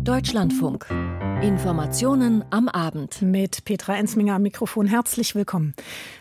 Deutschlandfunk. Informationen am Abend. Mit Petra Ensminger am Mikrofon. Herzlich willkommen.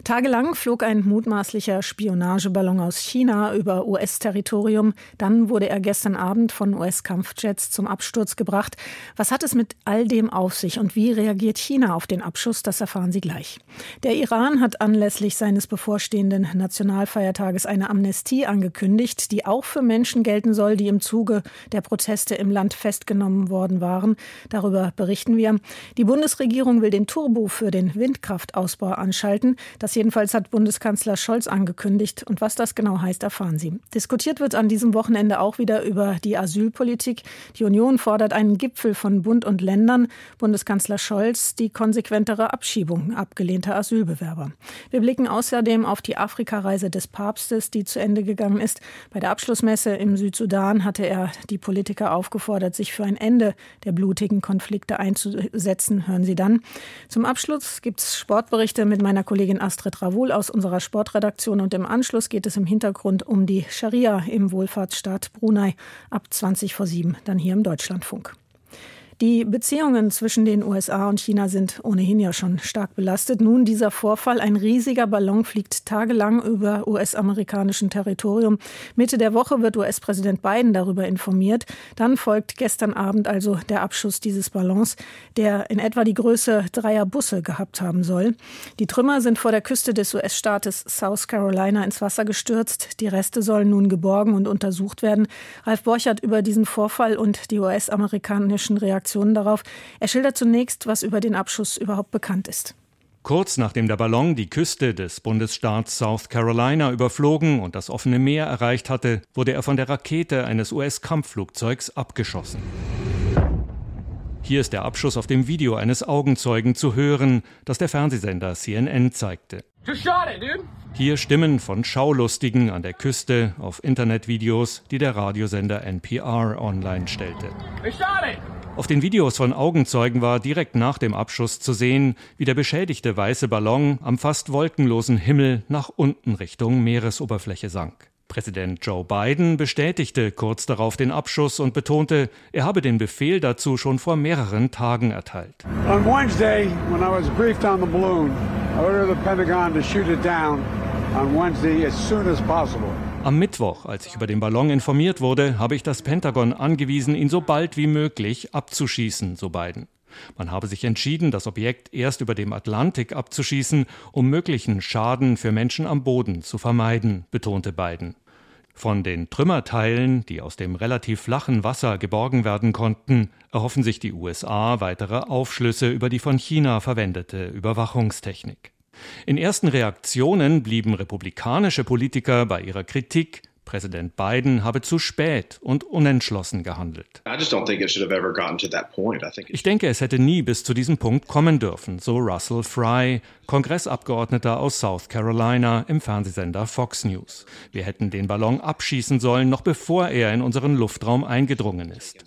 Tagelang flog ein mutmaßlicher Spionageballon aus China über US-Territorium. Dann wurde er gestern Abend von US-Kampfjets zum Absturz gebracht. Was hat es mit all dem auf sich und wie reagiert China auf den Abschuss? Das erfahren Sie gleich. Der Iran hat anlässlich seines bevorstehenden Nationalfeiertages eine Amnestie angekündigt, die auch für Menschen gelten soll, die im Zuge der Proteste im Land festgenommen worden waren. Darüber berichten wir. Die Bundesregierung will den Turbo für den Windkraftausbau anschalten. Das jedenfalls hat Bundeskanzler Scholz angekündigt. Und was das genau heißt, erfahren Sie. Diskutiert wird an diesem Wochenende auch wieder über die Asylpolitik. Die Union fordert einen Gipfel von Bund und Ländern. Bundeskanzler Scholz die konsequentere Abschiebung abgelehnter Asylbewerber. Wir blicken außerdem auf die Afrikareise des Papstes, die zu Ende gegangen ist. Bei der Abschlussmesse im Südsudan hatte er die Politiker aufgefordert, sich für ein Ende der blutigen Konflikte einzusetzen, hören Sie dann. Zum Abschluss gibt es Sportberichte mit meiner Kollegin Astrid Ravul aus unserer Sportredaktion und im Anschluss geht es im Hintergrund um die Scharia im Wohlfahrtsstaat Brunei ab 20 vor 7, dann hier im Deutschlandfunk. Die Beziehungen zwischen den USA und China sind ohnehin ja schon stark belastet. Nun dieser Vorfall, ein riesiger Ballon fliegt tagelang über US-amerikanischem Territorium. Mitte der Woche wird US-Präsident Biden darüber informiert. Dann folgt gestern Abend also der Abschuss dieses Ballons, der in etwa die Größe dreier Busse gehabt haben soll. Die Trümmer sind vor der Küste des US-Staates South Carolina ins Wasser gestürzt. Die Reste sollen nun geborgen und untersucht werden. Ralf Borchert über diesen Vorfall und die US-amerikanischen Reaktionen Reaktionen darauf. Er schildert zunächst, was über den Abschuss überhaupt bekannt ist. Kurz nachdem der Ballon die Küste des Bundesstaats South Carolina überflogen und das offene Meer erreicht hatte, wurde er von der Rakete eines US-Kampfflugzeugs abgeschossen. Hier ist der Abschuss auf dem Video eines Augenzeugen zu hören, das der Fernsehsender CNN zeigte. Hier Stimmen von Schaulustigen an der Küste auf Internetvideos, die der Radiosender NPR online stellte. Auf den Videos von Augenzeugen war direkt nach dem Abschuss zu sehen, wie der beschädigte weiße Ballon am fast wolkenlosen Himmel nach unten Richtung Meeresoberfläche sank. Präsident Joe Biden bestätigte kurz darauf den Abschuss und betonte, er habe den Befehl dazu schon vor mehreren Tagen erteilt. On Wednesday, when I was briefed on the balloon, I ordered the Pentagon to shoot it down on Wednesday as soon as possible. Am Mittwoch, als ich über den Ballon informiert wurde, habe ich das Pentagon angewiesen, ihn so bald wie möglich abzuschießen, so Biden. Man habe sich entschieden, das Objekt erst über dem Atlantik abzuschießen, um möglichen Schaden für Menschen am Boden zu vermeiden, betonte Biden. Von den Trümmerteilen, die aus dem relativ flachen Wasser geborgen werden konnten, erhoffen sich die USA weitere Aufschlüsse über die von China verwendete Überwachungstechnik. In ersten Reaktionen blieben republikanische Politiker bei ihrer Kritik, Präsident Biden habe zu spät und unentschlossen gehandelt. Ich denke, es hätte nie bis zu diesem Punkt kommen dürfen, so Russell Fry, Kongressabgeordneter aus South Carolina im Fernsehsender Fox News. Wir hätten den Ballon abschießen sollen, noch bevor er in unseren Luftraum eingedrungen ist.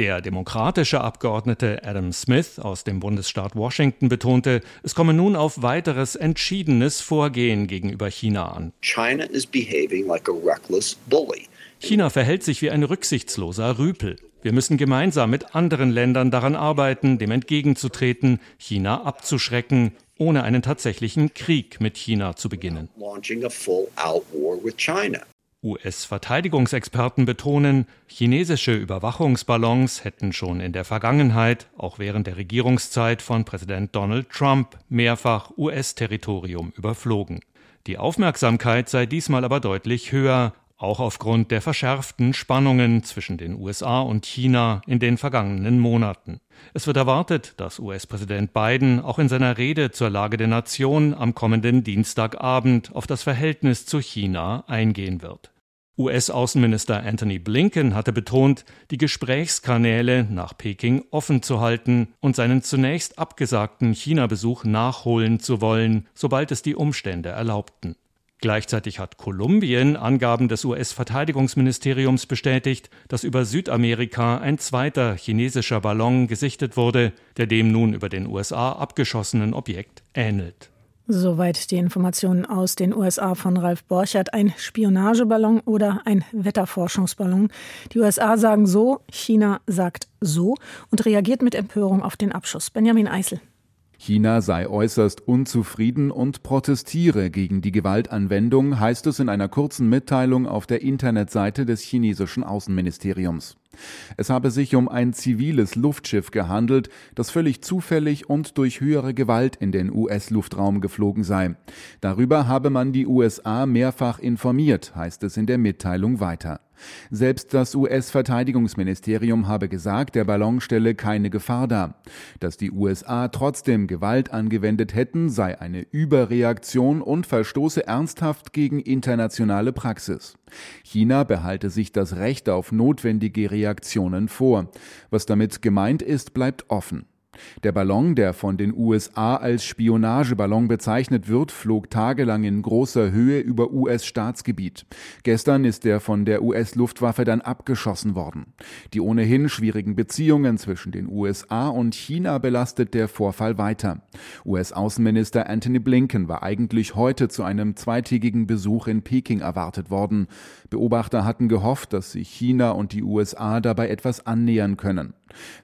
Der demokratische Abgeordnete Adam Smith aus dem Bundesstaat Washington betonte, es komme nun auf weiteres entschiedenes Vorgehen gegenüber China an. China like China verhält sich wie ein rücksichtsloser Rüpel. Wir müssen gemeinsam mit anderen Ländern daran arbeiten, dem entgegenzutreten, China abzuschrecken, ohne einen tatsächlichen Krieg mit China zu beginnen. US-Verteidigungsexperten betonen, chinesische Überwachungsballons hätten schon in der Vergangenheit, auch während der Regierungszeit von Präsident Donald Trump, mehrfach US-Territorium überflogen. Die Aufmerksamkeit sei diesmal aber deutlich höher, auch aufgrund der verschärften Spannungen zwischen den USA und China in den vergangenen Monaten. Es wird erwartet, dass US-Präsident Biden auch in seiner Rede zur Lage der Nation am kommenden Dienstagabend auf das Verhältnis zu China eingehen wird. US-Außenminister Anthony Blinken hatte betont, die Gesprächskanäle nach Peking offen zu halten und seinen zunächst abgesagten China-Besuch nachholen zu wollen, sobald es die Umstände erlaubten. Gleichzeitig hat Kolumbien Angaben des US-Verteidigungsministeriums bestätigt, dass über Südamerika ein zweiter chinesischer Ballon gesichtet wurde, der dem nun über den USA abgeschossenen Objekt ähnelt. Soweit die Informationen aus den USA von Ralf Borchert. Ein Spionageballon oder ein Wetterforschungsballon. Die USA sagen so, China sagt so und reagiert mit Empörung auf den Abschuss. Benjamin Eisel. China sei äußerst unzufrieden und protestiere gegen die Gewaltanwendung, heißt es in einer kurzen Mitteilung auf der Internetseite des chinesischen Außenministeriums. Es habe sich um ein ziviles Luftschiff gehandelt, das völlig zufällig und durch höhere Gewalt in den US-Luftraum geflogen sei. Darüber habe man die USA mehrfach informiert, heißt es in der Mitteilung weiter. Selbst das US-Verteidigungsministerium habe gesagt, der Ballon stelle keine Gefahr dar. Dass die USA trotzdem Gewalt angewendet hätten, sei eine Überreaktion und verstoße ernsthaft gegen internationale Praxis. China behalte sich das Recht auf notwendige Reaktionen vor. Was damit gemeint ist, bleibt offen. Der Ballon, der von den USA als Spionageballon bezeichnet wird, flog tagelang in großer Höhe über US-Staatsgebiet. Gestern ist er von der US-Luftwaffe dann abgeschossen worden. Die ohnehin schwierigen Beziehungen zwischen den USA und China belastet der Vorfall weiter. US-Außenminister Anthony Blinken war eigentlich heute zu einem zweitägigen Besuch in Peking erwartet worden. Beobachter hatten gehofft, dass sich China und die USA dabei etwas annähern können.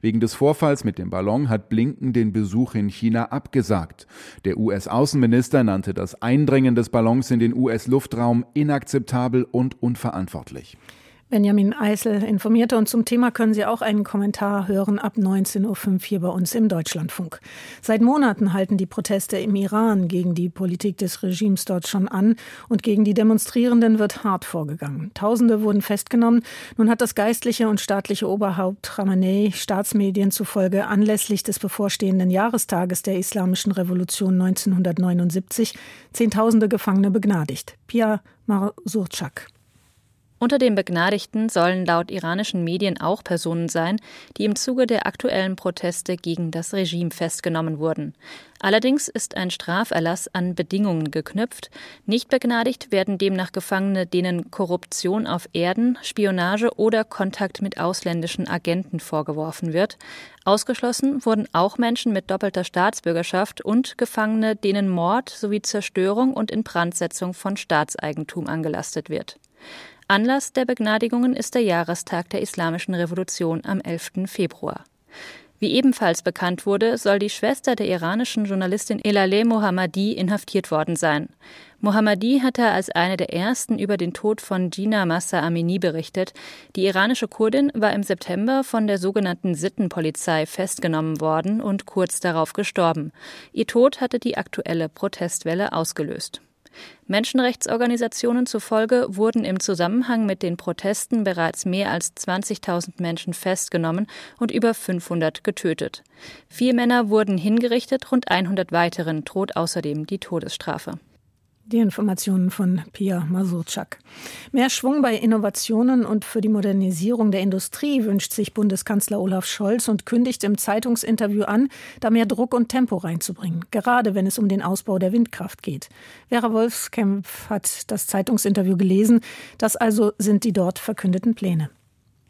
Wegen des Vorfalls mit dem Ballon hat Blinken den Besuch in China abgesagt. Der US-Außenminister nannte das Eindringen des Ballons in den US-Luftraum inakzeptabel und unverantwortlich. Benjamin Eisel informierte und zum Thema können Sie auch einen Kommentar hören ab 19.05 Uhr hier bei uns im Deutschlandfunk. Seit Monaten halten die Proteste im Iran gegen die Politik des Regimes dort schon an und gegen die Demonstrierenden wird hart vorgegangen. Tausende wurden festgenommen. Nun hat das geistliche und staatliche Oberhaupt Khamenei Staatsmedien zufolge anlässlich des bevorstehenden Jahrestages der Islamischen Revolution 1979 Zehntausende Gefangene begnadigt. Pia Marsurczak. Unter den Begnadigten sollen laut iranischen Medien auch Personen sein, die im Zuge der aktuellen Proteste gegen das Regime festgenommen wurden. Allerdings ist ein Straferlass an Bedingungen geknüpft. Nicht begnadigt werden demnach Gefangene, denen Korruption auf Erden, Spionage oder Kontakt mit ausländischen Agenten vorgeworfen wird. Ausgeschlossen wurden auch Menschen mit doppelter Staatsbürgerschaft und Gefangene, denen Mord sowie Zerstörung und Inbrandsetzung von Staatseigentum angelastet wird. Anlass der Begnadigungen ist der Jahrestag der Islamischen Revolution am 11. Februar. Wie ebenfalls bekannt wurde, soll die Schwester der iranischen Journalistin Elaleh Mohammadi inhaftiert worden sein. Mohammadi hatte als eine der ersten über den Tod von Gina Massa Amini berichtet. Die iranische Kurdin war im September von der sogenannten Sittenpolizei festgenommen worden und kurz darauf gestorben. Ihr Tod hatte die aktuelle Protestwelle ausgelöst. Menschenrechtsorganisationen zufolge wurden im Zusammenhang mit den Protesten bereits mehr als 20.000 Menschen festgenommen und über 500 getötet. Vier Männer wurden hingerichtet, rund 100 weiteren droht außerdem die Todesstrafe. Die Informationen von Pia Masurczak. Mehr Schwung bei Innovationen und für die Modernisierung der Industrie wünscht sich Bundeskanzler Olaf Scholz und kündigt im Zeitungsinterview an, da mehr Druck und Tempo reinzubringen, gerade wenn es um den Ausbau der Windkraft geht. Vera Wolfskämpf hat das Zeitungsinterview gelesen. Das also sind die dort verkündeten Pläne.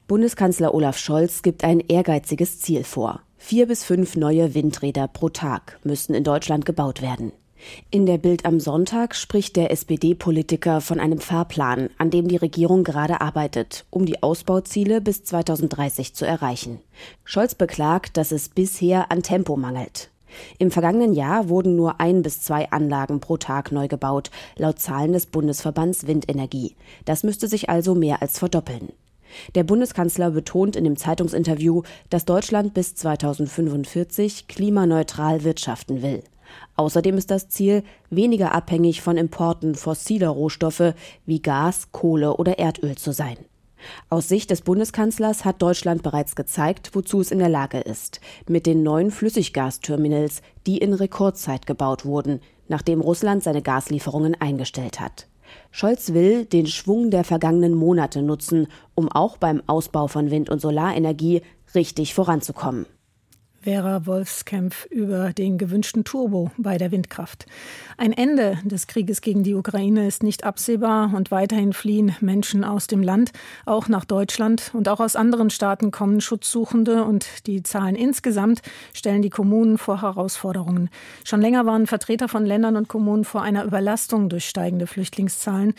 Bundeskanzler Olaf Scholz gibt ein ehrgeiziges Ziel vor. Vier bis fünf neue Windräder pro Tag müssten in Deutschland gebaut werden. In der Bild am Sonntag spricht der SPD-Politiker von einem Fahrplan, an dem die Regierung gerade arbeitet, um die Ausbauziele bis 2030 zu erreichen. Scholz beklagt, dass es bisher an Tempo mangelt. Im vergangenen Jahr wurden nur ein bis zwei Anlagen pro Tag neu gebaut, laut Zahlen des Bundesverbands Windenergie. Das müsste sich also mehr als verdoppeln. Der Bundeskanzler betont in dem Zeitungsinterview, dass Deutschland bis 2045 klimaneutral wirtschaften will. Außerdem ist das Ziel, weniger abhängig von Importen fossiler Rohstoffe wie Gas, Kohle oder Erdöl zu sein. Aus Sicht des Bundeskanzlers hat Deutschland bereits gezeigt, wozu es in der Lage ist, mit den neuen Flüssiggasterminals, die in Rekordzeit gebaut wurden, nachdem Russland seine Gaslieferungen eingestellt hat. Scholz will den Schwung der vergangenen Monate nutzen, um auch beim Ausbau von Wind- und Solarenergie richtig voranzukommen. Vera Wolfskämpf über den gewünschten Turbo bei der Windkraft. Ein Ende des Krieges gegen die Ukraine ist nicht absehbar und weiterhin fliehen Menschen aus dem Land, auch nach Deutschland und auch aus anderen Staaten kommen Schutzsuchende und die Zahlen insgesamt stellen die Kommunen vor Herausforderungen. Schon länger waren Vertreter von Ländern und Kommunen vor einer Überlastung durch steigende Flüchtlingszahlen.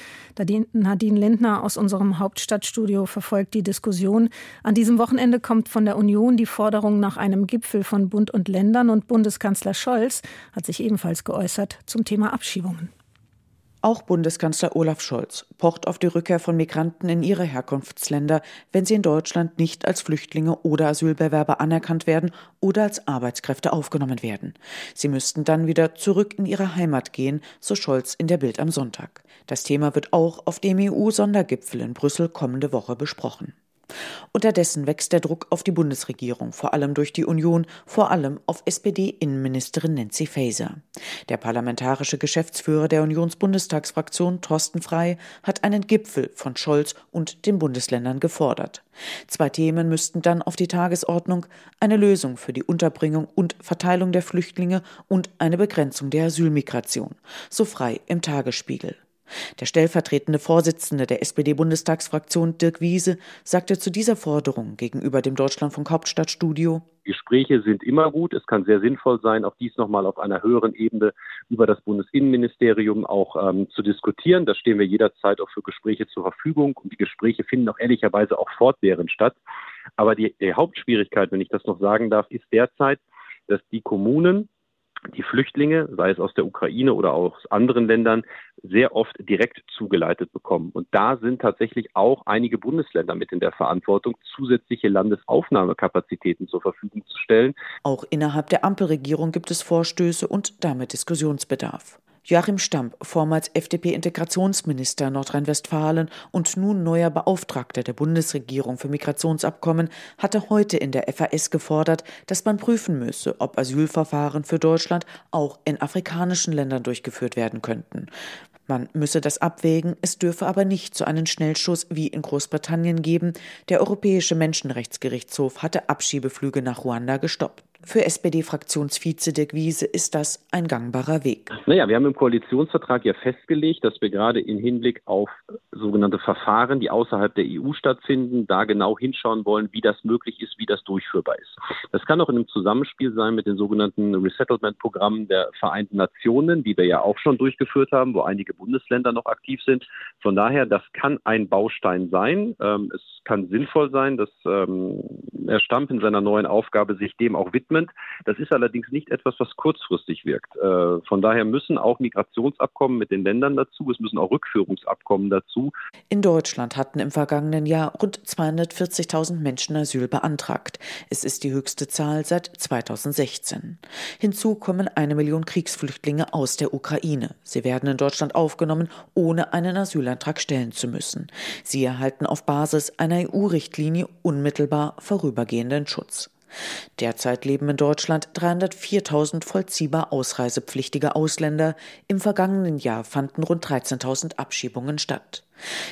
Nadine Lindner aus unserem Hauptstadtstudio verfolgt die Diskussion. An diesem Wochenende kommt von der Union die Forderung nach einem Gipfel Gipfel von Bund und Ländern und Bundeskanzler Scholz hat sich ebenfalls geäußert zum Thema Abschiebungen. Auch Bundeskanzler Olaf Scholz pocht auf die Rückkehr von Migranten in ihre Herkunftsländer, wenn sie in Deutschland nicht als Flüchtlinge oder Asylbewerber anerkannt werden oder als Arbeitskräfte aufgenommen werden. Sie müssten dann wieder zurück in ihre Heimat gehen, so Scholz in der Bild am Sonntag. Das Thema wird auch auf dem EU-Sondergipfel in Brüssel kommende Woche besprochen. Unterdessen wächst der Druck auf die Bundesregierung, vor allem durch die Union, vor allem auf SPD-Innenministerin Nancy Faeser. Der parlamentarische Geschäftsführer der Unionsbundestagsfraktion, Thorsten Frey, hat einen Gipfel von Scholz und den Bundesländern gefordert. Zwei Themen müssten dann auf die Tagesordnung eine Lösung für die Unterbringung und Verteilung der Flüchtlinge und eine Begrenzung der Asylmigration, so frei im Tagesspiegel. Der stellvertretende Vorsitzende der SPD-Bundestagsfraktion Dirk Wiese sagte zu dieser Forderung gegenüber dem Deutschlandfunk Hauptstadtstudio Gespräche sind immer gut. Es kann sehr sinnvoll sein, auch dies nochmal auf einer höheren Ebene über das Bundesinnenministerium auch ähm, zu diskutieren. Da stehen wir jederzeit auch für Gespräche zur Verfügung und die Gespräche finden auch ehrlicherweise auch fortwährend statt. Aber die, die Hauptschwierigkeit, wenn ich das noch sagen darf, ist derzeit, dass die Kommunen die Flüchtlinge, sei es aus der Ukraine oder aus anderen Ländern, sehr oft direkt zugeleitet bekommen. Und da sind tatsächlich auch einige Bundesländer mit in der Verantwortung, zusätzliche Landesaufnahmekapazitäten zur Verfügung zu stellen. Auch innerhalb der Ampelregierung gibt es Vorstöße und damit Diskussionsbedarf. Joachim Stamp, vormals FDP-Integrationsminister Nordrhein-Westfalen und nun neuer Beauftragter der Bundesregierung für Migrationsabkommen, hatte heute in der FAS gefordert, dass man prüfen müsse, ob Asylverfahren für Deutschland auch in afrikanischen Ländern durchgeführt werden könnten. Man müsse das abwägen, es dürfe aber nicht so einen Schnellschuss wie in Großbritannien geben. Der Europäische Menschenrechtsgerichtshof hatte Abschiebeflüge nach Ruanda gestoppt. Für SPD-Fraktionsvize Dirk Wiese ist das ein gangbarer Weg. Naja, wir haben im Koalitionsvertrag ja festgelegt, dass wir gerade im Hinblick auf sogenannte Verfahren, die außerhalb der EU stattfinden, da genau hinschauen wollen, wie das möglich ist, wie das durchführbar ist. Das kann auch in einem Zusammenspiel sein mit den sogenannten Resettlement-Programmen der Vereinten Nationen, die wir ja auch schon durchgeführt haben, wo einige Bundesländer noch aktiv sind. Von daher, das kann ein Baustein sein. Ähm, es kann sinnvoll sein, dass ähm, Herr Stamp in seiner neuen Aufgabe sich dem auch widmet Commitment. Das ist allerdings nicht etwas, was kurzfristig wirkt. Äh, von daher müssen auch Migrationsabkommen mit den Ländern dazu, es müssen auch Rückführungsabkommen dazu. In Deutschland hatten im vergangenen Jahr rund 240.000 Menschen Asyl beantragt. Es ist die höchste Zahl seit 2016. Hinzu kommen eine Million Kriegsflüchtlinge aus der Ukraine. Sie werden in Deutschland aufgenommen, ohne einen Asylantrag stellen zu müssen. Sie erhalten auf Basis einer EU-Richtlinie unmittelbar vorübergehenden Schutz. Derzeit leben in Deutschland 304.000 vollziehbar ausreisepflichtige Ausländer. Im vergangenen Jahr fanden rund 13.000 Abschiebungen statt.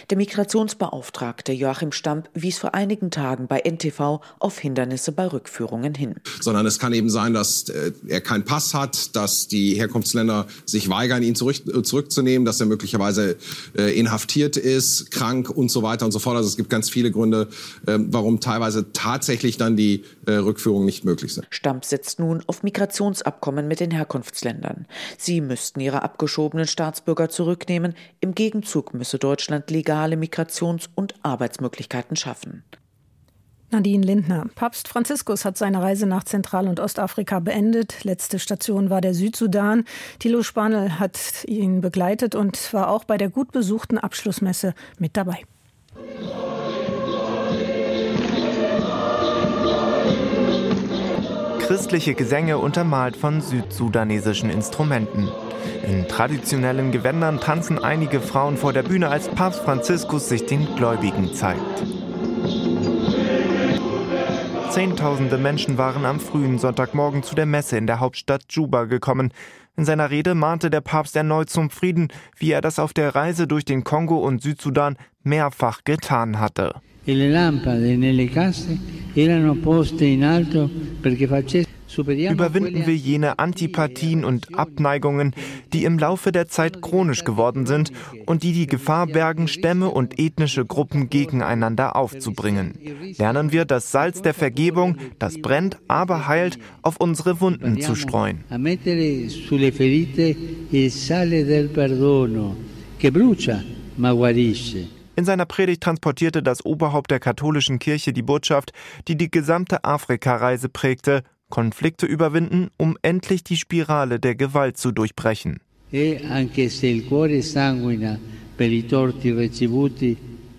Der Migrationsbeauftragte Joachim Stamp wies vor einigen Tagen bei NTV auf Hindernisse bei Rückführungen hin. Sondern es kann eben sein, dass äh, er keinen Pass hat, dass die Herkunftsländer sich weigern, ihn zurück, äh, zurückzunehmen, dass er möglicherweise äh, inhaftiert ist, krank und so weiter und so fort. Also es gibt ganz viele Gründe, ähm, warum teilweise tatsächlich dann die Rückführungen nicht möglich sind. Stamp setzt nun auf Migrationsabkommen mit den Herkunftsländern. Sie müssten ihre abgeschobenen Staatsbürger zurücknehmen. Im Gegenzug müsse Deutschland Deutschland legale Migrations- und Arbeitsmöglichkeiten schaffen. Nadine Lindner. Papst Franziskus hat seine Reise nach Zentral- und Ostafrika beendet. Letzte Station war der Südsudan. Thilo Spanel hat ihn begleitet und war auch bei der gut besuchten Abschlussmesse mit dabei. Christliche Gesänge untermalt von südsudanesischen Instrumenten. In traditionellen Gewändern tanzen einige Frauen vor der Bühne, als Papst Franziskus sich den Gläubigen zeigt. Zehntausende Menschen waren am frühen Sonntagmorgen zu der Messe in der Hauptstadt Juba gekommen. In seiner Rede mahnte der Papst erneut zum Frieden, wie er das auf der Reise durch den Kongo und Südsudan mehrfach getan hatte. E le lampade nelle case erano poste in alto perché facesse überwinden wir jene Antipathien und Abneigungen, die im Laufe der Zeit chronisch geworden sind und die die Gefahr bergen, Stämme und ethnische Gruppen gegeneinander aufzubringen. Lernen wir das Salz der Vergebung, das brennt, aber heilt, auf unsere Wunden zu streuen. In seiner Predigt transportierte das Oberhaupt der katholischen Kirche die Botschaft, die die gesamte Afrikareise prägte, Konflikte überwinden, um endlich die Spirale der Gewalt zu durchbrechen. E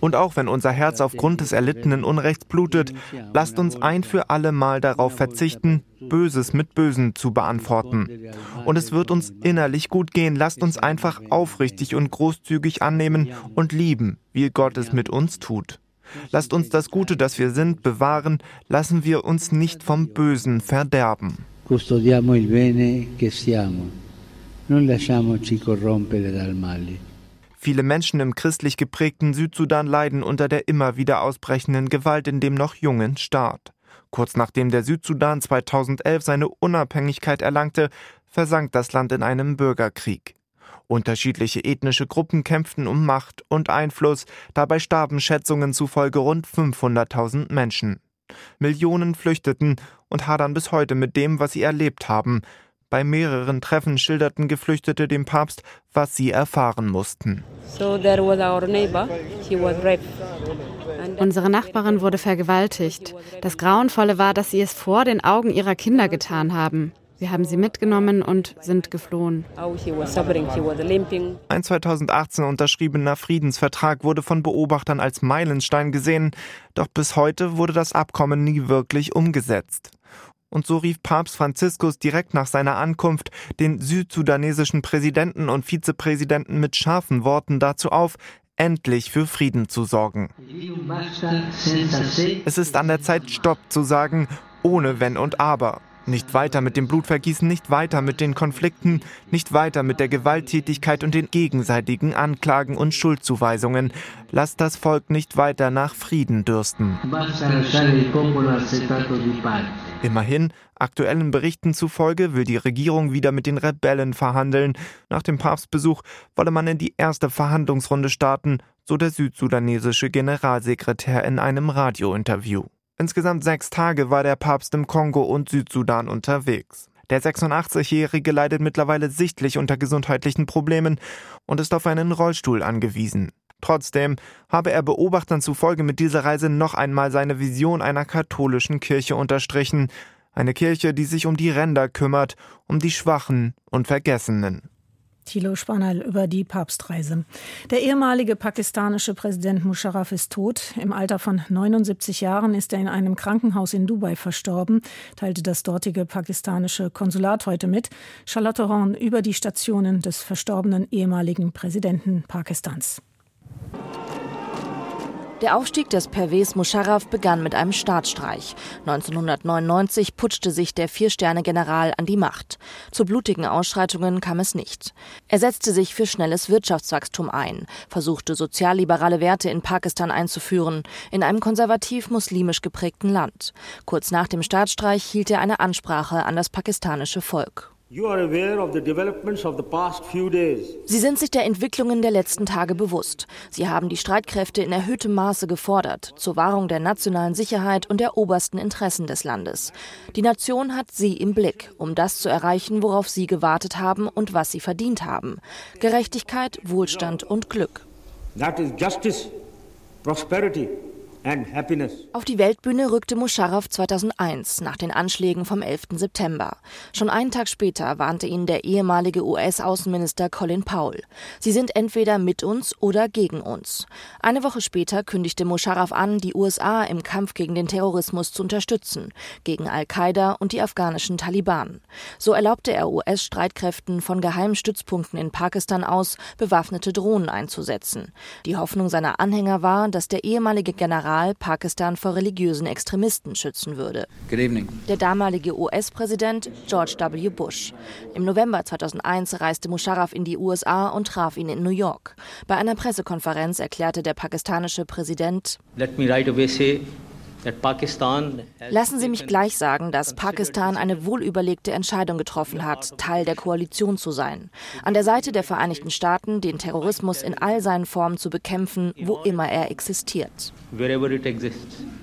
Und auch wenn unser Herz aufgrund des erlittenen Unrechts blutet, lasst uns ein für alle Mal darauf verzichten, Böses mit Bösen zu beantworten. Und es wird uns innerlich gut gehen. Lasst uns einfach aufrichtig und großzügig annehmen und lieben, wie Gott es mit uns tut. Lasst uns das Gute, das wir sind, bewahren, lassen wir uns nicht vom Bösen verderben. Custodiamo il bene che siamo. Non lasciamoci corrompere dal male. Viele Menschen im christlich geprägten Südsudan leiden unter der immer wieder ausbrechenden Gewalt in dem noch jungen Staat. Kurz nachdem der Südsudan 2011 seine Unabhängigkeit erlangte, versank das Land in einem Bürgerkrieg. Unterschiedliche ethnische Gruppen kämpften um Macht und Einfluss, dabei starben Schätzungen zufolge rund 500.000 Menschen. Millionen flüchteten und hadern bis heute mit dem, was sie erlebt haben. Bei mehreren Treffen schilderten Geflüchtete dem Papst, was sie erfahren mussten. Unsere Nachbarin wurde vergewaltigt. Das Grauenvolle war, dass sie es vor den Augen ihrer Kinder getan haben. Wir haben sie mitgenommen und sind geflohen. Ein 2018 unterschriebener Friedensvertrag wurde von Beobachtern als Meilenstein gesehen, doch bis heute wurde das Abkommen nie wirklich umgesetzt. Und so rief Papst Franziskus direkt nach seiner Ankunft den südsudanesischen Präsidenten und Vizepräsidenten mit scharfen Worten dazu auf, endlich für Frieden zu sorgen. Es ist an der Zeit, Stopp zu sagen, ohne Wenn und Aber. Nicht weiter mit dem Blutvergießen, nicht weiter mit den Konflikten, nicht weiter mit der Gewalttätigkeit und den gegenseitigen Anklagen und Schuldzuweisungen. Lasst das Volk nicht weiter nach Frieden dürsten. Immerhin, aktuellen Berichten zufolge will die Regierung wieder mit den Rebellen verhandeln. Nach dem Papstbesuch wolle man in die erste Verhandlungsrunde starten, so der südsudanesische Generalsekretär in einem Radiointerview. Insgesamt sechs Tage war der Papst im Kongo und Südsudan unterwegs. Der 86-Jährige leidet mittlerweile sichtlich unter gesundheitlichen Problemen und ist auf einen Rollstuhl angewiesen. Trotzdem habe er Beobachtern zufolge mit dieser Reise noch einmal seine Vision einer katholischen Kirche unterstrichen, eine Kirche, die sich um die Ränder kümmert, um die Schwachen und Vergessenen. Thilo Spanal über die Papstreise. Der ehemalige pakistanische Präsident Musharraf ist tot. Im Alter von 79 Jahren ist er in einem Krankenhaus in Dubai verstorben, teilte das dortige pakistanische Konsulat heute mit. Charlotte Horn über die Stationen des verstorbenen ehemaligen Präsidenten Pakistans. Der Aufstieg des Pervez Musharraf begann mit einem Staatsstreich. 1999 putschte sich der Vier-Sterne-General an die Macht. Zu blutigen Ausschreitungen kam es nicht. Er setzte sich für schnelles Wirtschaftswachstum ein, versuchte sozialliberale Werte in Pakistan einzuführen, in einem konservativ-muslimisch geprägten Land. Kurz nach dem Staatsstreich hielt er eine Ansprache an das pakistanische Volk. Sie sind sich der Entwicklungen der letzten Tage bewusst. Sie haben die Streitkräfte in erhöhtem Maße gefordert, zur Wahrung der nationalen Sicherheit und der obersten Interessen des Landes. Die Nation hat sie im Blick, um das zu erreichen, worauf sie gewartet haben und was sie verdient haben. Gerechtigkeit, Wohlstand und Glück. That is justice, prosperity auf die Weltbühne rückte Musharraf 2001 nach den Anschlägen vom 11. September. Schon einen Tag später warnte ihn der ehemalige US-Außenminister Colin Powell. Sie sind entweder mit uns oder gegen uns. Eine Woche später kündigte Musharraf an, die USA im Kampf gegen den Terrorismus zu unterstützen, gegen Al-Qaida und die afghanischen Taliban. So erlaubte er US-Streitkräften von geheimen Stützpunkten in Pakistan aus, bewaffnete Drohnen einzusetzen. Die Hoffnung seiner Anhänger war, dass der ehemalige General General Pakistan vor religiösen Extremisten schützen würde. Der damalige US-Präsident George W. Bush. Im November 2001 reiste Musharraf in die USA und traf ihn in New York. Bei einer Pressekonferenz erklärte der pakistanische Präsident, Let me right away say Lassen Sie mich gleich sagen, dass Pakistan eine wohlüberlegte Entscheidung getroffen hat, Teil der Koalition zu sein. An der Seite der Vereinigten Staaten den Terrorismus in all seinen Formen zu bekämpfen, wo immer er existiert.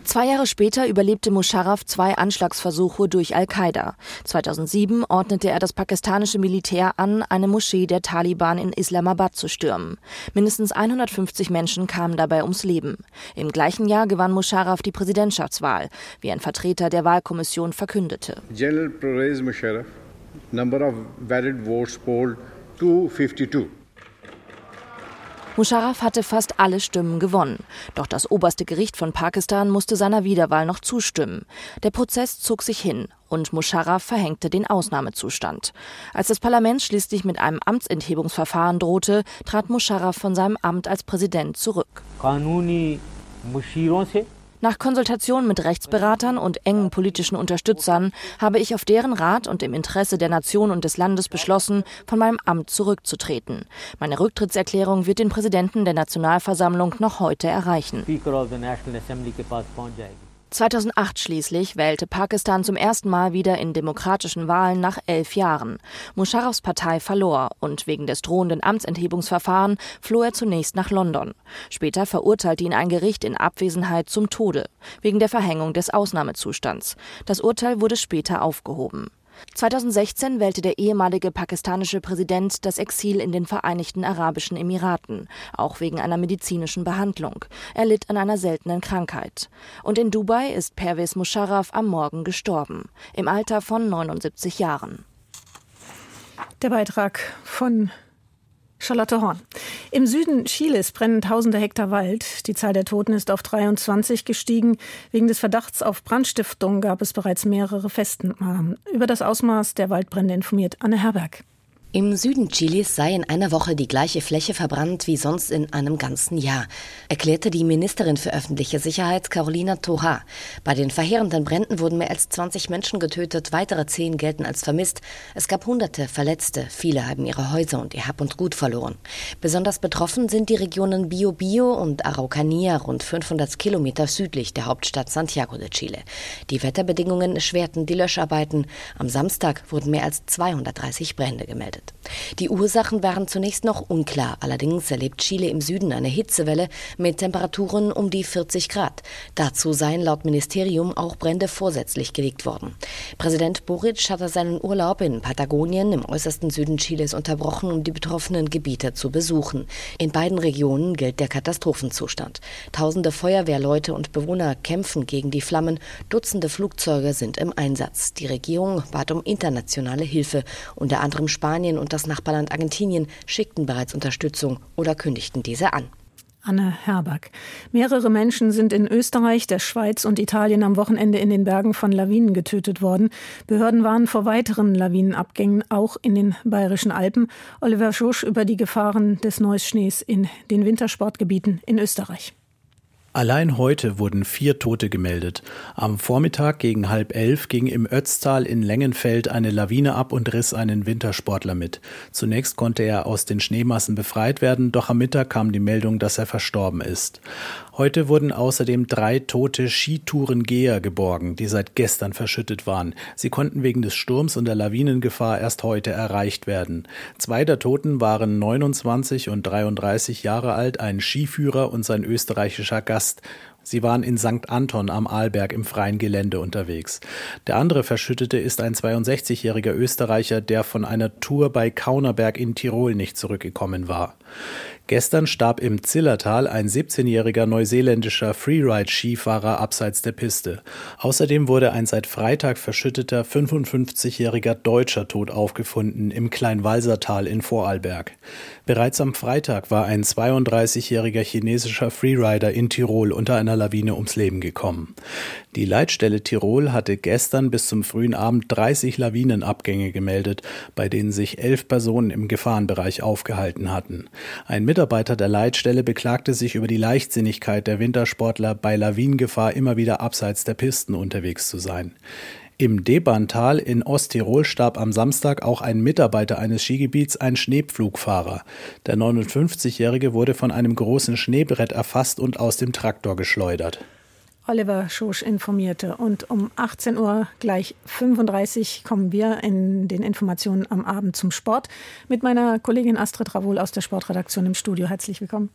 Zwei Jahre später überlebte Musharraf zwei Anschlagsversuche durch Al-Qaida. 2007 ordnete er das pakistanische Militär an, eine Moschee der Taliban in Islamabad zu stürmen. Mindestens 150 Menschen kamen dabei ums Leben. Im gleichen Jahr gewann Musharraf die Präsidentschaftswahl, wie ein Vertreter der Wahlkommission verkündete. General Pervez Musharraf, number of valid votes polled 252. Musharraf hatte fast alle Stimmen gewonnen. Doch das oberste Gericht von Pakistan musste seiner Wiederwahl noch zustimmen. Der Prozess zog sich hin und Musharraf verhängte den Ausnahmezustand. Als das Parlament schließlich mit einem Amtsenthebungsverfahren drohte, trat Musharraf von seinem Amt als Präsident zurück. Nach Konsultation mit Rechtsberatern und engen politischen Unterstützern habe ich auf deren Rat und im Interesse der Nation und des Landes beschlossen, von meinem Amt zurückzutreten. Meine Rücktrittserklärung wird den Präsidenten der Nationalversammlung noch heute erreichen. 2008 schließlich wählte Pakistan zum ersten Mal wieder in demokratischen Wahlen nach elf Jahren. Musharrafs Partei verlor und wegen des drohenden Amtsenthebungsverfahrens floh er zunächst nach London. Später verurteilte ihn ein Gericht in Abwesenheit zum Tode wegen der Verhängung des Ausnahmezustands. Das Urteil wurde später aufgehoben. 2016 wählte der ehemalige pakistanische Präsident das Exil in den Vereinigten Arabischen Emiraten, auch wegen einer medizinischen Behandlung. Er litt an einer seltenen Krankheit. Und in Dubai ist Pervez Musharraf am Morgen gestorben, im Alter von 79 Jahren. Der Beitrag von Charlotte Horn. Im Süden Chiles brennen tausende Hektar Wald. Die Zahl der Toten ist auf 23 gestiegen. Wegen des Verdachts auf Brandstiftung gab es bereits mehrere Festnahmen. Über das Ausmaß der Waldbrände informiert Anne Herberg. Im Süden Chilis sei in einer Woche die gleiche Fläche verbrannt wie sonst in einem ganzen Jahr, erklärte die Ministerin für öffentliche Sicherheit Carolina Toha. Bei den verheerenden Bränden wurden mehr als 20 Menschen getötet, weitere zehn gelten als vermisst. Es gab hunderte Verletzte, viele haben ihre Häuser und ihr Hab und Gut verloren. Besonders betroffen sind die Regionen Biobío und Araucanía, rund 500 Kilometer südlich der Hauptstadt Santiago de Chile. Die Wetterbedingungen erschwerten die Löscharbeiten. Am Samstag wurden mehr als 230 Brände gemeldet berichtet. Die Ursachen waren zunächst noch unklar. Allerdings erlebt Chile im Süden eine Hitzewelle mit Temperaturen um die 40 Grad. Dazu seien laut Ministerium auch Brände vorsätzlich gelegt worden. Präsident Boric hatte seinen Urlaub in Patagonien im äußersten Süden Chiles unterbrochen, um die betroffenen Gebiete zu besuchen. In beiden Regionen gilt der Katastrophenzustand. Tausende Feuerwehrleute und Bewohner kämpfen gegen die Flammen. Dutzende Flugzeuge sind im Einsatz. Die Regierung bat um internationale Hilfe, unter anderem Spanien Spanien und das Nachbarland Argentinien schickten bereits Unterstützung oder kündigten diese an. Anne Herberg. Mehrere Menschen sind in Österreich, der Schweiz und Italien am Wochenende in den Bergen von Lawinen getötet worden. Behörden warnen vor weiteren Lawinenabgängen, auch in den bayerischen Alpen. Oliver Schusch über die Gefahren des Neuschnees in den Wintersportgebieten in Österreich. Allein heute wurden vier Tote gemeldet. Am Vormittag gegen halb elf ging im Ötztal in Längenfeld eine Lawine ab und riss einen Wintersportler mit. Zunächst konnte er aus den Schneemassen befreit werden, doch am Mittag kam die Meldung, dass er verstorben ist. Heute wurden außerdem drei tote Skitourengeher geborgen, die seit gestern verschüttet waren. Sie konnten wegen des Sturms und der Lawinengefahr erst heute erreicht werden. Zwei der Toten waren 29 und 33 Jahre alt, ein Skiführer und sein österreichischer Gast. Sie waren in St. Anton am Arlberg im freien Gelände unterwegs. Der andere Verschüttete ist ein 62-jähriger Österreicher, der von einer Tour bei Kaunerberg in Tirol nicht zurückgekommen war. Gestern starb im Zillertal ein 17-jähriger neuseeländischer Freeride-Skifahrer abseits der Piste. Außerdem wurde ein seit Freitag verschütteter 55-jähriger Deutscher tot aufgefunden im Kleinwalsertal in Vorarlberg. Bereits am Freitag war ein 32-jähriger chinesischer Freerider in Tirol unter einer Lawine ums Leben gekommen. Die Leitstelle Tirol hatte gestern bis zum frühen Abend 30 Lawinenabgänge gemeldet, bei denen sich elf Personen im Gefahrenbereich aufgehalten hatten. Ein Mitarbeiter der Leitstelle beklagte sich über die Leichtsinnigkeit der Wintersportler, bei Lawinengefahr immer wieder abseits der Pisten unterwegs zu sein. Im Debantal in Osttirol starb am Samstag auch ein Mitarbeiter eines Skigebiets, ein Schneepflugfahrer. Der 59-Jährige wurde von einem großen Schneebrett erfasst und aus dem Traktor geschleudert. Oliver Schosch informierte. Und um 18 Uhr gleich 35 kommen wir in den Informationen am Abend zum Sport mit meiner Kollegin Astrid Ravol aus der Sportredaktion im Studio. Herzlich willkommen.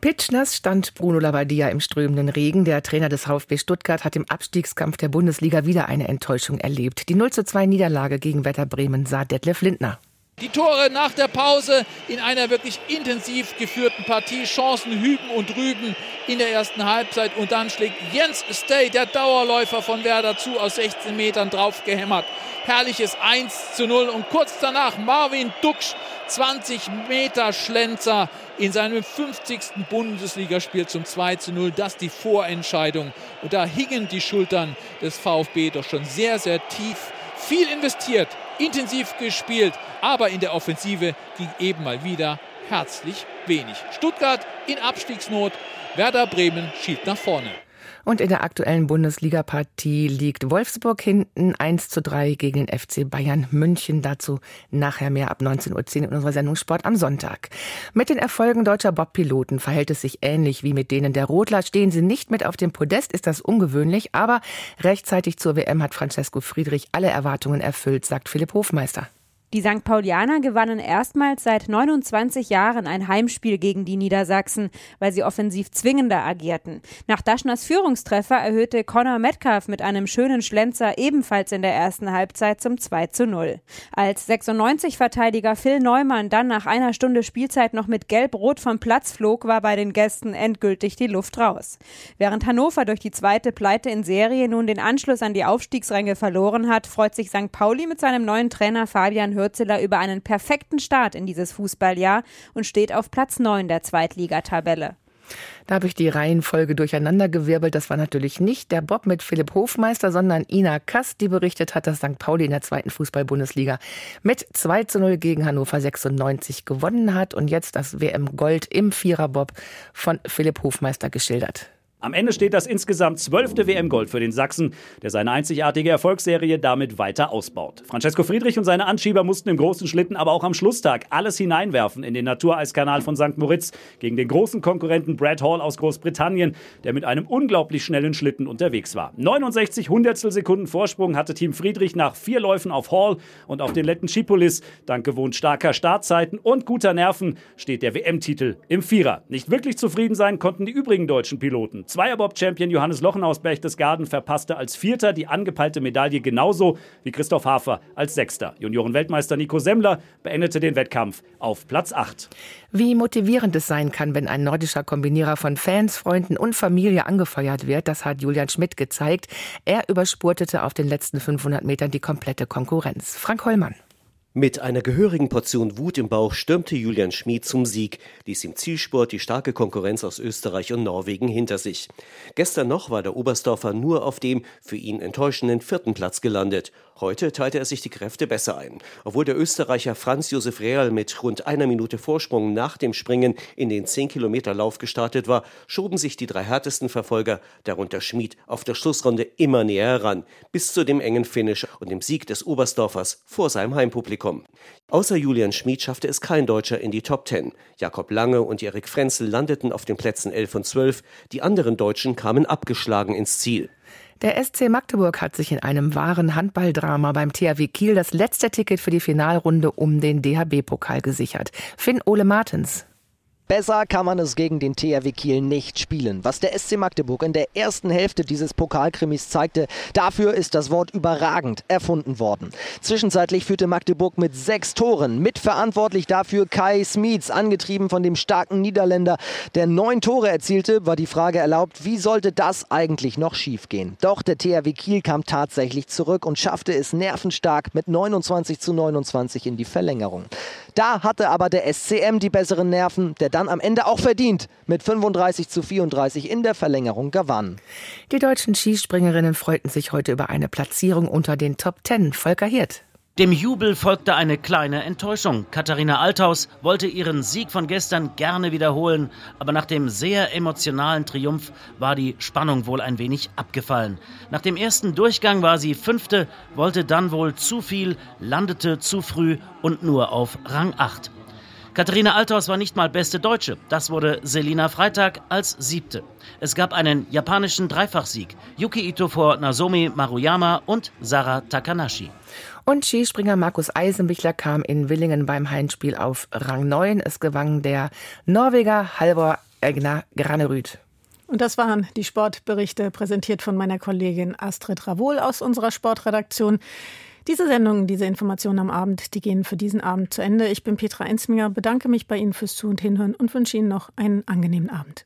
Pitschnass stand Bruno Labbadia im strömenden Regen. Der Trainer des VfB Stuttgart hat im Abstiegskampf der Bundesliga wieder eine Enttäuschung erlebt. Die 0 zu 2 Niederlage gegen Werder Bremen sah Detlef Lindner. Die Tore nach der Pause in einer wirklich intensiv geführten Partie. Chancen hüben und rüben in der ersten Halbzeit. Und dann schlägt Jens Stay, der Dauerläufer von Werder zu, aus 16 Metern draufgehämmert. Herrliches 1 zu 0. Und kurz danach Marvin Duksch, 20 Meter Schlenzer in seinem 50. Bundesligaspiel zum 2 zu 0. Das die Vorentscheidung. Und da hingen die Schultern des VfB doch schon sehr, sehr tief. Viel investiert, intensiv gespielt, aber in der Offensive ging eben mal wieder herzlich wenig. Stuttgart in Abstiegsnot, Werder Bremen schielt nach vorne. Und in der aktuellen Bundesliga-Partie liegt Wolfsburg hinten 1 zu 3 gegen den FC Bayern München. Dazu nachher mehr ab 19.10 Uhr in unserer Sendung Sport am Sonntag. Mit den Erfolgen deutscher Bob-Piloten verhält es sich ähnlich wie mit denen der Rotler. Stehen sie nicht mit auf dem Podest, ist das ungewöhnlich, aber rechtzeitig zur WM hat Francesco Friedrich alle Erwartungen erfüllt, sagt Philipp Hofmeister. Die St. Paulianer gewannen erstmals seit 29 Jahren ein Heimspiel gegen die Niedersachsen, weil sie offensiv zwingender agierten. Nach Daschners Führungstreffer erhöhte Conor Metcalf mit einem schönen Schlenzer ebenfalls in der ersten Halbzeit zum 2 zu 0. Als 96-Verteidiger Phil Neumann dann nach einer Stunde Spielzeit noch mit Gelb-Rot vom Platz flog, war bei den Gästen endgültig die Luft raus. Während Hannover durch die zweite Pleite in Serie nun den Anschluss an die Aufstiegsränge verloren hat, freut sich St. Pauli mit seinem neuen Trainer Fabian Hürzeler über einen perfekten Start in dieses Fußballjahr und steht auf Platz 9 der Zweitligatabelle. Da habe ich die Reihenfolge durcheinandergewirbelt. Das war natürlich nicht der Bob mit Philipp Hofmeister, sondern Ina Kass, die berichtet hat, dass St. Pauli in der zweiten Fußball-Bundesliga mit 2 zu 0 gegen Hannover 96 gewonnen hat und jetzt das WM Gold im Vierer-Bob von Philipp Hofmeister geschildert. Am Ende steht das insgesamt zwölfte WM-Gold für den Sachsen, der seine einzigartige Erfolgsserie damit weiter ausbaut. Francesco Friedrich und seine Anschieber mussten im großen Schlitten aber auch am Schlusstag alles hineinwerfen in den Natureiskanal von St. Moritz gegen den großen Konkurrenten Brad Hall aus Großbritannien, der mit einem unglaublich schnellen Schlitten unterwegs war. 69 Hundertstel Sekunden Vorsprung hatte Team Friedrich nach vier Läufen auf Hall und auf den Letten Schipolis. Dank gewohnt starker Startzeiten und guter Nerven steht der WM-Titel im Vierer. Nicht wirklich zufrieden sein konnten die übrigen deutschen Piloten. Zweierbob-Champion Johannes Lochen aus Berchtesgaden verpasste als Vierter die angepeilte Medaille genauso wie Christoph Hafer als Sechster. Juniorenweltmeister Nico Semmler beendete den Wettkampf auf Platz 8. Wie motivierend es sein kann, wenn ein nordischer Kombinierer von Fans, Freunden und Familie angefeuert wird, das hat Julian Schmidt gezeigt. Er überspurtete auf den letzten 500 Metern die komplette Konkurrenz. Frank Hollmann. Mit einer gehörigen Portion Wut im Bauch stürmte Julian Schmid zum Sieg, ließ im Zielsport die starke Konkurrenz aus Österreich und Norwegen hinter sich. Gestern noch war der Oberstdorfer nur auf dem für ihn enttäuschenden vierten Platz gelandet. Heute teilte er sich die Kräfte besser ein. Obwohl der Österreicher Franz Josef Real mit rund einer Minute Vorsprung nach dem Springen in den 10-Kilometer-Lauf gestartet war, schoben sich die drei härtesten Verfolger, darunter Schmid, auf der Schlussrunde immer näher heran, bis zu dem engen Finish und dem Sieg des Oberstdorfers vor seinem Heimpublikum. Außer Julian Schmid schaffte es kein Deutscher in die Top 10. Jakob Lange und Erik Frenzel landeten auf den Plätzen 11 und 12, die anderen Deutschen kamen abgeschlagen ins Ziel. Der SC Magdeburg hat sich in einem wahren Handballdrama beim THW Kiel das letzte Ticket für die Finalrunde um den DHB-Pokal gesichert. Finn Ole Martens. Besser kann man es gegen den THW Kiel nicht spielen. Was der SC Magdeburg in der ersten Hälfte dieses Pokalkrimis zeigte, dafür ist das Wort überragend erfunden worden. Zwischenzeitlich führte Magdeburg mit sechs Toren. Mitverantwortlich dafür Kai Smeets, angetrieben von dem starken Niederländer, der neun Tore erzielte, war die Frage erlaubt, wie sollte das eigentlich noch schiefgehen? Doch der THW Kiel kam tatsächlich zurück und schaffte es nervenstark mit 29 zu 29 in die Verlängerung. Da hatte aber der SCM die besseren Nerven, der dann am Ende auch verdient mit 35 zu 34 in der Verlängerung gewann. Die deutschen Skispringerinnen freuten sich heute über eine Platzierung unter den Top Ten. Volker Hirt. Dem Jubel folgte eine kleine Enttäuschung. Katharina Althaus wollte ihren Sieg von gestern gerne wiederholen, aber nach dem sehr emotionalen Triumph war die Spannung wohl ein wenig abgefallen. Nach dem ersten Durchgang war sie Fünfte, wollte dann wohl zu viel, landete zu früh und nur auf Rang 8. Katharina Althaus war nicht mal beste Deutsche. Das wurde Selina Freitag als siebte. Es gab einen japanischen Dreifachsieg. Yuki Ito vor Nozomi Maruyama und Sarah Takanashi. Und Skispringer Markus Eisenbichler kam in Willingen beim Heimspiel auf Rang 9. Es gewann der Norweger Halvor Egner Granerüth. Und das waren die Sportberichte, präsentiert von meiner Kollegin Astrid Ravol aus unserer Sportredaktion. Diese Sendungen, diese Informationen am Abend, die gehen für diesen Abend zu Ende. Ich bin Petra Ensminger, bedanke mich bei Ihnen fürs Zu- und Hinhören und wünsche Ihnen noch einen angenehmen Abend.